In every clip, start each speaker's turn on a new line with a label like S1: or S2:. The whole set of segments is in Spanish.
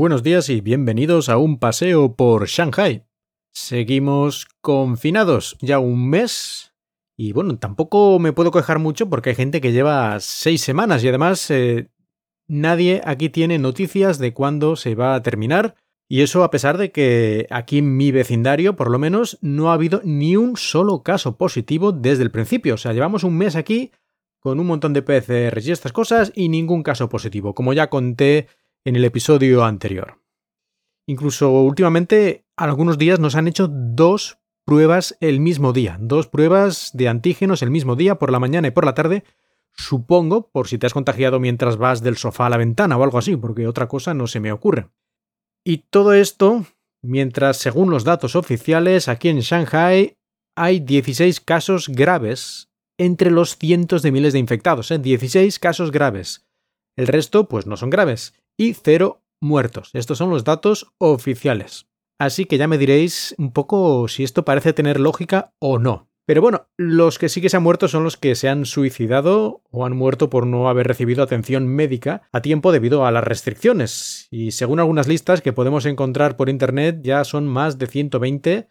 S1: buenos días y bienvenidos a un paseo por Shanghai. Seguimos confinados ya un mes y bueno, tampoco me puedo quejar mucho porque hay gente que lleva seis semanas y además eh, nadie aquí tiene noticias de cuándo se va a terminar. Y eso a pesar de que aquí en mi vecindario, por lo menos, no ha habido ni un solo caso positivo desde el principio. O sea, llevamos un mes aquí con un montón de PCRs y estas cosas y ningún caso positivo, como ya conté en el episodio anterior. Incluso últimamente, algunos días nos han hecho dos pruebas el mismo día, dos pruebas de antígenos el mismo día, por la mañana y por la tarde, supongo, por si te has contagiado mientras vas del sofá a la ventana o algo así, porque otra cosa no se me ocurre. Y todo esto mientras, según los datos oficiales, aquí en Shanghai hay 16 casos graves entre los cientos de miles de infectados, ¿eh? 16 casos graves. El resto, pues no son graves. Y cero muertos. Estos son los datos oficiales. Así que ya me diréis un poco si esto parece tener lógica o no. Pero bueno, los que sí que se han muerto son los que se han suicidado o han muerto por no haber recibido atención médica a tiempo debido a las restricciones. Y según algunas listas que podemos encontrar por internet, ya son más de 120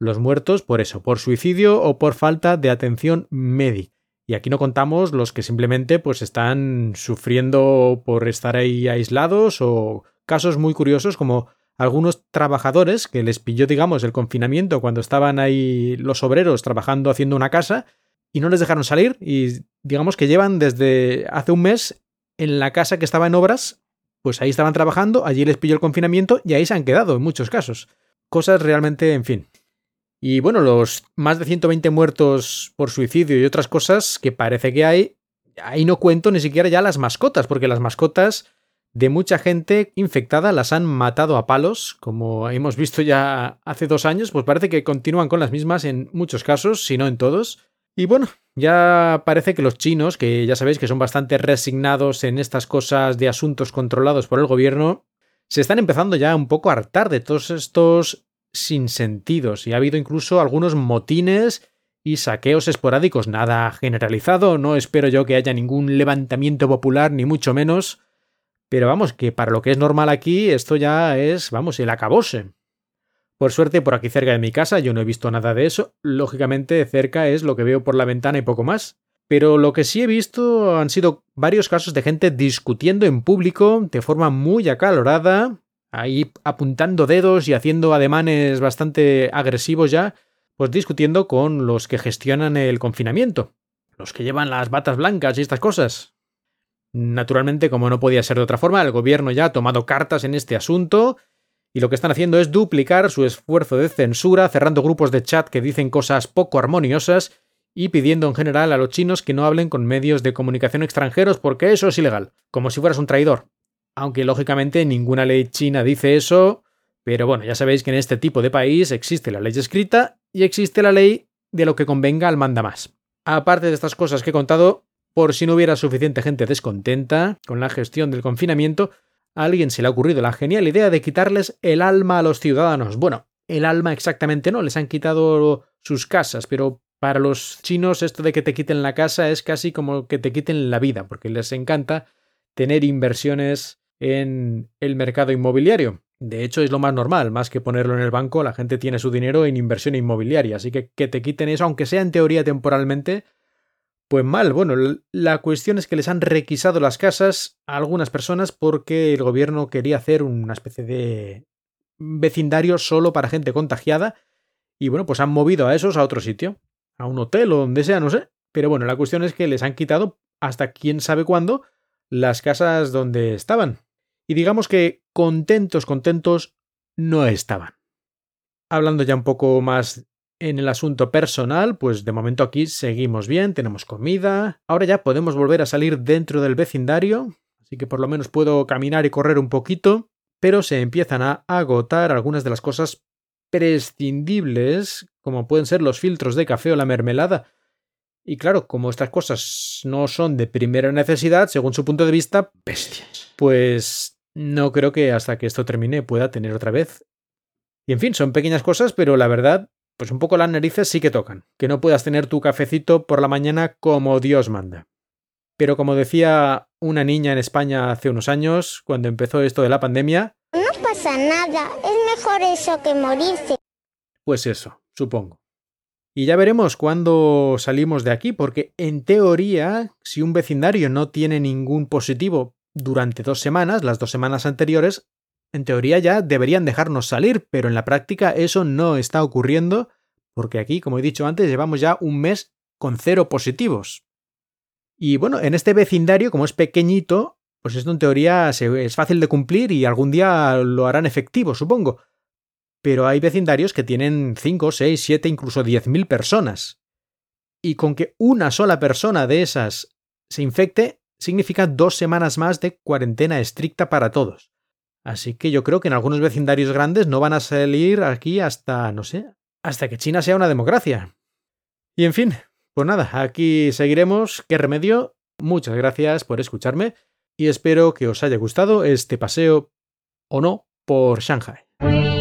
S1: los muertos por eso, por suicidio o por falta de atención médica. Y aquí no contamos los que simplemente pues están sufriendo por estar ahí aislados o casos muy curiosos como algunos trabajadores que les pilló digamos el confinamiento cuando estaban ahí los obreros trabajando haciendo una casa y no les dejaron salir y digamos que llevan desde hace un mes en la casa que estaba en obras, pues ahí estaban trabajando, allí les pilló el confinamiento y ahí se han quedado en muchos casos. Cosas realmente, en fin, y bueno, los más de 120 muertos por suicidio y otras cosas que parece que hay, ahí no cuento ni siquiera ya las mascotas, porque las mascotas de mucha gente infectada las han matado a palos, como hemos visto ya hace dos años, pues parece que continúan con las mismas en muchos casos, si no en todos. Y bueno, ya parece que los chinos, que ya sabéis que son bastante resignados en estas cosas de asuntos controlados por el gobierno, se están empezando ya un poco a hartar de todos estos sin sentidos y ha habido incluso algunos motines y saqueos esporádicos, nada generalizado, no espero yo que haya ningún levantamiento popular ni mucho menos, pero vamos, que para lo que es normal aquí esto ya es, vamos, el acabose. Por suerte, por aquí cerca de mi casa yo no he visto nada de eso, lógicamente cerca es lo que veo por la ventana y poco más. Pero lo que sí he visto han sido varios casos de gente discutiendo en público de forma muy acalorada, ahí apuntando dedos y haciendo ademanes bastante agresivos ya, pues discutiendo con los que gestionan el confinamiento, los que llevan las batas blancas y estas cosas. Naturalmente, como no podía ser de otra forma, el gobierno ya ha tomado cartas en este asunto y lo que están haciendo es duplicar su esfuerzo de censura, cerrando grupos de chat que dicen cosas poco armoniosas y pidiendo en general a los chinos que no hablen con medios de comunicación extranjeros porque eso es ilegal, como si fueras un traidor aunque lógicamente ninguna ley china dice eso, pero bueno, ya sabéis que en este tipo de país existe la ley escrita y existe la ley de lo que convenga al manda más. Aparte de estas cosas que he contado, por si no hubiera suficiente gente descontenta con la gestión del confinamiento, a alguien se le ha ocurrido la genial idea de quitarles el alma a los ciudadanos. Bueno, el alma exactamente no, les han quitado sus casas, pero para los chinos esto de que te quiten la casa es casi como que te quiten la vida, porque les encanta tener inversiones en el mercado inmobiliario. De hecho, es lo más normal, más que ponerlo en el banco, la gente tiene su dinero en inversión inmobiliaria, así que que te quiten eso, aunque sea en teoría temporalmente, pues mal. Bueno, la cuestión es que les han requisado las casas a algunas personas porque el gobierno quería hacer una especie de vecindario solo para gente contagiada y bueno, pues han movido a esos a otro sitio, a un hotel o donde sea, no sé. Pero bueno, la cuestión es que les han quitado hasta quién sabe cuándo las casas donde estaban y digamos que contentos, contentos no estaban. Hablando ya un poco más en el asunto personal, pues de momento aquí seguimos bien, tenemos comida, ahora ya podemos volver a salir dentro del vecindario, así que por lo menos puedo caminar y correr un poquito, pero se empiezan a agotar algunas de las cosas prescindibles, como pueden ser los filtros de café o la mermelada. Y claro, como estas cosas no son de primera necesidad, según su punto de vista, bestias. Pues no creo que hasta que esto termine pueda tener otra vez. Y en fin, son pequeñas cosas, pero la verdad, pues un poco las narices sí que tocan. Que no puedas tener tu cafecito por la mañana como Dios manda. Pero como decía una niña en España hace unos años, cuando empezó esto de la pandemia,
S2: pasa nada, es mejor eso que morirse.
S1: Pues eso, supongo. Y ya veremos cuándo salimos de aquí, porque en teoría, si un vecindario no tiene ningún positivo durante dos semanas, las dos semanas anteriores, en teoría ya deberían dejarnos salir, pero en la práctica eso no está ocurriendo, porque aquí, como he dicho antes, llevamos ya un mes con cero positivos. Y bueno, en este vecindario, como es pequeñito, pues esto en teoría es fácil de cumplir y algún día lo harán efectivo, supongo. Pero hay vecindarios que tienen 5, 6, 7, incluso 10.000 personas. Y con que una sola persona de esas se infecte, significa dos semanas más de cuarentena estricta para todos. Así que yo creo que en algunos vecindarios grandes no van a salir aquí hasta, no sé, hasta que China sea una democracia. Y en fin, pues nada, aquí seguiremos. ¿Qué remedio? Muchas gracias por escucharme y espero que os haya gustado este paseo o no por Shanghai.